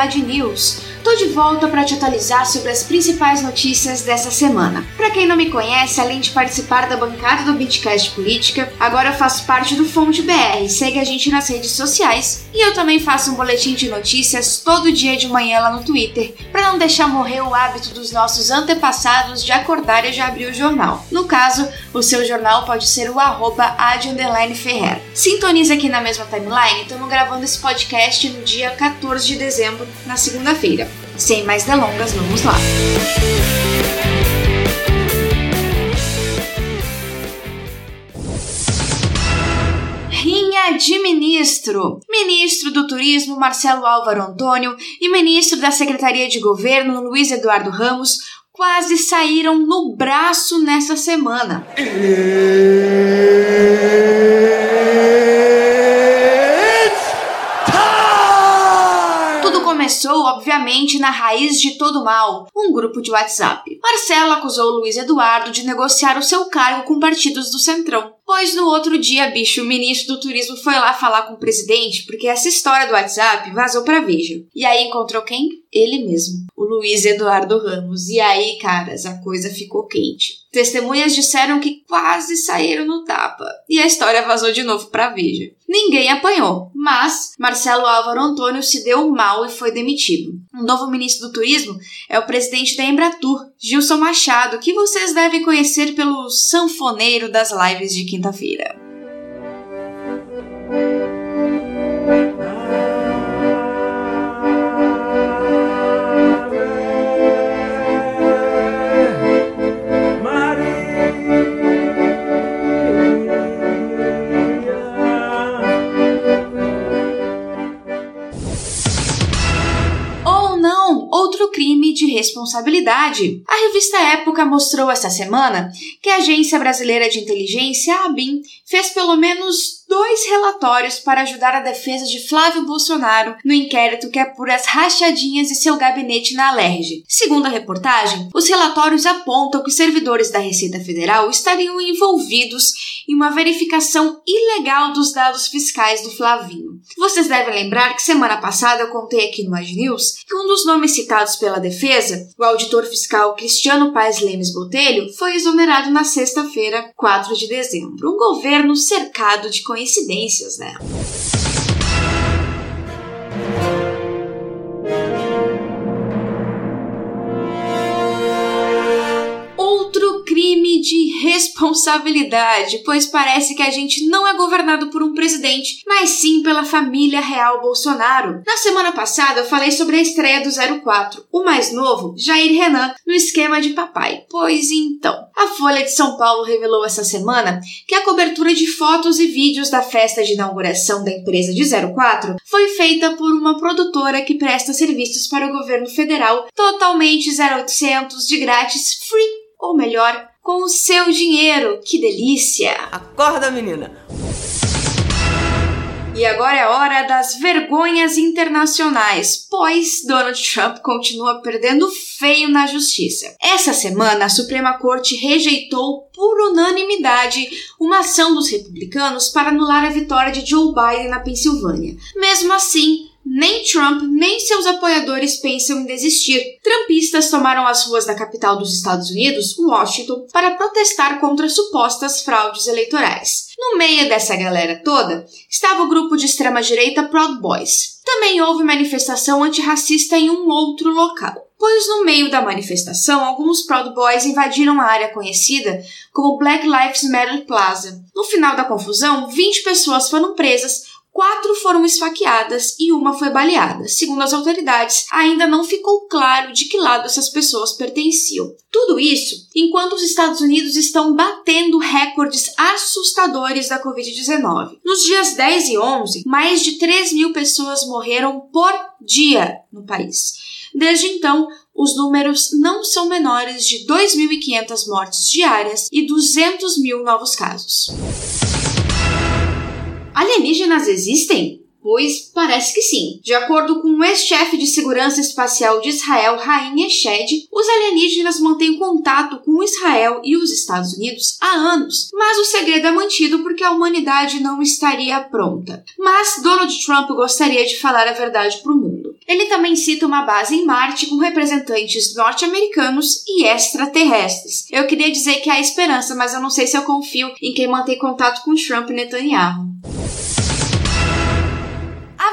Ad News Tô de volta para te atualizar sobre as principais notícias dessa semana. Para quem não me conhece, além de participar da bancada do Bitcast Política, agora eu faço parte do Fonte BR. Segue a gente nas redes sociais e eu também faço um boletim de notícias todo dia de manhã lá no Twitter, para não deixar morrer o hábito dos nossos antepassados de acordar e já abrir o jornal. No caso, o seu jornal pode ser o arroba Ferrer. Sintoniza aqui na mesma timeline, estamos gravando esse podcast no dia 14 de dezembro, na segunda-feira. Sem mais delongas, vamos lá! Rinha de ministro. Ministro do Turismo Marcelo Álvaro Antônio e ministro da Secretaria de Governo Luiz Eduardo Ramos quase saíram no braço nessa semana. Obviamente, na raiz de todo mal, um grupo de WhatsApp. Marcelo acusou Luiz Eduardo de negociar o seu cargo com partidos do Centrão. Pois no outro dia, bicho, o ministro do turismo foi lá falar com o presidente, porque essa história do WhatsApp vazou pra Veja. E aí encontrou quem? Ele mesmo, o Luiz Eduardo Ramos. E aí, caras, a coisa ficou quente. Testemunhas disseram que quase saíram no tapa. E a história vazou de novo pra Veja. Ninguém apanhou, mas Marcelo Álvaro Antônio se deu mal e foi demitido. O novo ministro do Turismo é o presidente da Embratur, Gilson Machado, que vocês devem conhecer pelo sanfoneiro das lives de quinta-feira. Responsabilidade. A revista Época mostrou esta semana que a Agência Brasileira de Inteligência, a ABIN, fez pelo menos dois relatórios para ajudar a defesa de Flávio Bolsonaro no inquérito que apura as rachadinhas de seu gabinete na Alerj. Segundo a reportagem, os relatórios apontam que servidores da Receita Federal estariam envolvidos em uma verificação ilegal dos dados fiscais do Flavinho. Vocês devem lembrar que semana passada eu contei aqui no Ad News que um dos nomes citados pela defesa, o auditor fiscal Cristiano Paes Lemes Botelho, foi exonerado na sexta-feira, 4 de dezembro. Um governo cercado de coincidências, né? Responsabilidade, pois parece que a gente não é governado por um presidente, mas sim pela família real Bolsonaro. Na semana passada eu falei sobre a estreia do 04, o mais novo, Jair Renan, no esquema de papai. Pois então, a Folha de São Paulo revelou essa semana que a cobertura de fotos e vídeos da festa de inauguração da empresa de 04 foi feita por uma produtora que presta serviços para o governo federal totalmente 0800 de grátis free ou melhor, com o seu dinheiro. Que delícia! Acorda, menina! E agora é hora das vergonhas internacionais, pois Donald Trump continua perdendo feio na justiça. Essa semana, a Suprema Corte rejeitou por unanimidade uma ação dos republicanos para anular a vitória de Joe Biden na Pensilvânia. Mesmo assim, nem Trump nem seus apoiadores pensam em desistir. Trumpistas tomaram as ruas da capital dos Estados Unidos, Washington, para protestar contra supostas fraudes eleitorais. No meio dessa galera toda estava o grupo de extrema-direita Proud Boys. Também houve manifestação antirracista em um outro local pois no meio da manifestação alguns Proud Boys invadiram a área conhecida como Black Lives Matter Plaza. No final da confusão, 20 pessoas foram presas, Quatro foram esfaqueadas e uma foi baleada. Segundo as autoridades, ainda não ficou claro de que lado essas pessoas pertenciam. Tudo isso enquanto os Estados Unidos estão batendo recordes assustadores da Covid-19. Nos dias 10 e 11, mais de 3 mil pessoas morreram por dia no país. Desde então, os números não são menores de 2.500 mortes diárias e 200 mil novos casos. Alienígenas existem? Pois parece que sim. De acordo com o ex-chefe de segurança espacial de Israel, Rain Eshed, os alienígenas mantêm contato com Israel e os Estados Unidos há anos, mas o segredo é mantido porque a humanidade não estaria pronta. Mas Donald Trump gostaria de falar a verdade para o mundo. Ele também cita uma base em Marte com representantes norte-americanos e extraterrestres. Eu queria dizer que há esperança, mas eu não sei se eu confio em quem mantém contato com Trump e Netanyahu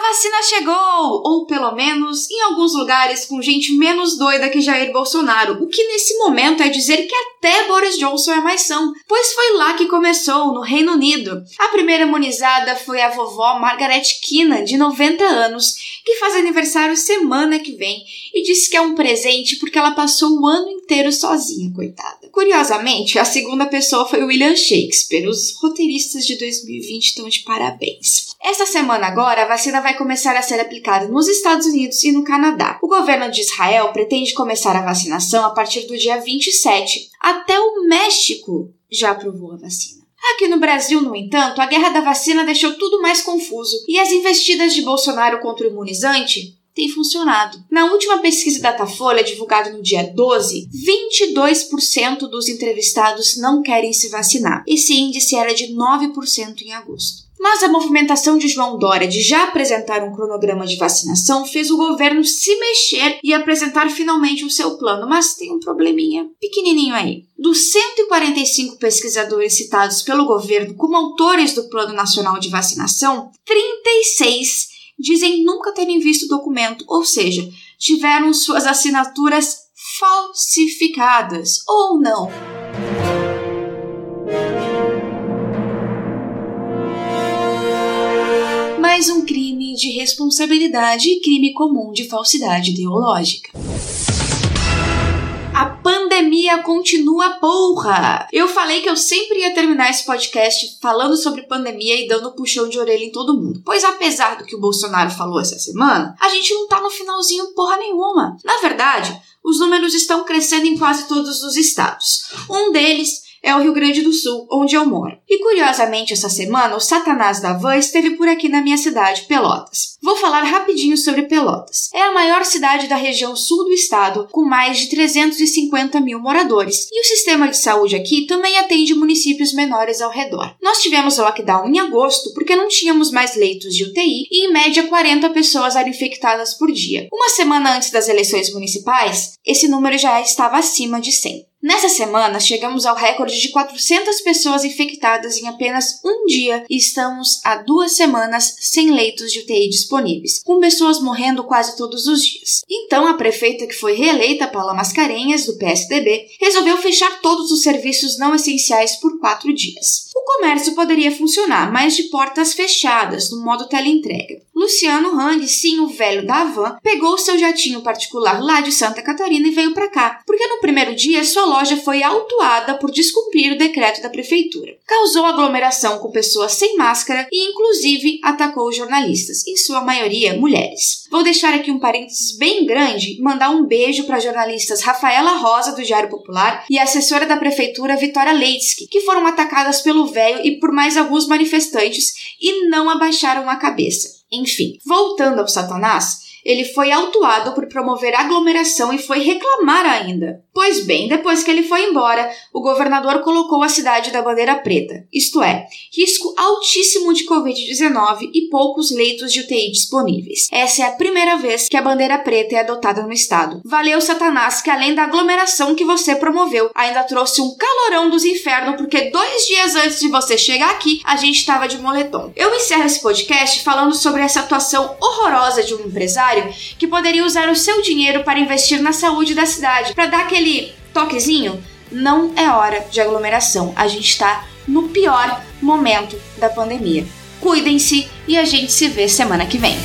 vacina chegou! Ou pelo menos em alguns lugares com gente menos doida que Jair Bolsonaro, o que nesse momento é dizer que até Boris Johnson é mais são, pois foi lá que começou, no Reino Unido. A primeira imunizada foi a vovó Margaret Keenan, de 90 anos, que faz aniversário semana que vem e disse que é um presente porque ela passou o ano inteiro sozinha, coitada. Curiosamente, a segunda pessoa foi William Shakespeare. Os roteiristas de 2020 estão de parabéns. Esta semana agora, a vacina vai começar a ser aplicada nos Estados Unidos e no Canadá. O governo de Israel pretende começar a vacinação a partir do dia 27. Até o México já aprovou a vacina. Aqui no Brasil, no entanto, a guerra da vacina deixou tudo mais confuso e as investidas de Bolsonaro contra o imunizante têm funcionado. Na última pesquisa Datafolha, divulgada no dia 12, 22% dos entrevistados não querem se vacinar. Esse índice era de 9% em agosto. Mas a movimentação de João Dória de já apresentar um cronograma de vacinação fez o governo se mexer e apresentar finalmente o seu plano, mas tem um probleminha pequenininho aí. Dos 145 pesquisadores citados pelo governo como autores do Plano Nacional de Vacinação, 36 dizem nunca terem visto o documento, ou seja, tiveram suas assinaturas falsificadas ou não. Mais um crime de responsabilidade e crime comum de falsidade ideológica. A pandemia continua porra! Eu falei que eu sempre ia terminar esse podcast falando sobre pandemia e dando puxão de orelha em todo mundo. Pois apesar do que o Bolsonaro falou essa semana, a gente não tá no finalzinho porra nenhuma. Na verdade, os números estão crescendo em quase todos os estados. Um deles é o Rio Grande do Sul, onde eu moro. E curiosamente, essa semana, o Satanás da Van esteve por aqui na minha cidade, Pelotas. Vou falar rapidinho sobre Pelotas. É a maior cidade da região sul do estado, com mais de 350 mil moradores, e o sistema de saúde aqui também atende municípios menores ao redor. Nós tivemos lockdown em agosto porque não tínhamos mais leitos de UTI e, em média, 40 pessoas eram infectadas por dia. Uma semana antes das eleições municipais, esse número já estava acima de 100. Nessa semana, chegamos ao recorde de 400 pessoas infectadas em apenas um dia e estamos há duas semanas sem leitos de UTI disponíveis, com pessoas morrendo quase todos os dias. Então, a prefeita que foi reeleita, Paula Mascarenhas, do PSDB, resolveu fechar todos os serviços não essenciais por quatro dias. O comércio poderia funcionar, mas de portas fechadas, no modo teleentrega. Luciano Hang, sim, o velho da Havan, pegou seu jatinho particular lá de Santa Catarina e veio para cá, porque no primeiro dia sua loja foi autuada por descumprir o decreto da prefeitura. Causou aglomeração com pessoas sem máscara e, inclusive, atacou jornalistas, em sua maioria mulheres. Vou deixar aqui um parênteses bem grande mandar um beijo para jornalistas Rafaela Rosa, do Diário Popular, e assessora da prefeitura Vitória Leitsky, que foram atacadas pelo velho e por mais alguns manifestantes e não abaixaram a cabeça. Enfim, voltando ao Satanás, ele foi autuado por promover aglomeração e foi reclamar ainda. Pois bem, depois que ele foi embora, o governador colocou a cidade da bandeira preta, isto é, risco altíssimo de Covid-19 e poucos leitos de UTI disponíveis. Essa é a primeira vez que a bandeira preta é adotada no estado. Valeu, Satanás, que além da aglomeração que você promoveu, ainda trouxe um calorão dos infernos, porque dois dias antes de você chegar aqui, a gente estava de moletom. Eu encerro esse podcast falando sobre essa atuação horrorosa de um empresário que poderia usar o seu dinheiro para investir na saúde da cidade, para dar aquele toquezinho. Não é hora de aglomeração. A gente está no pior momento da pandemia. Cuidem-se e a gente se vê semana que vem.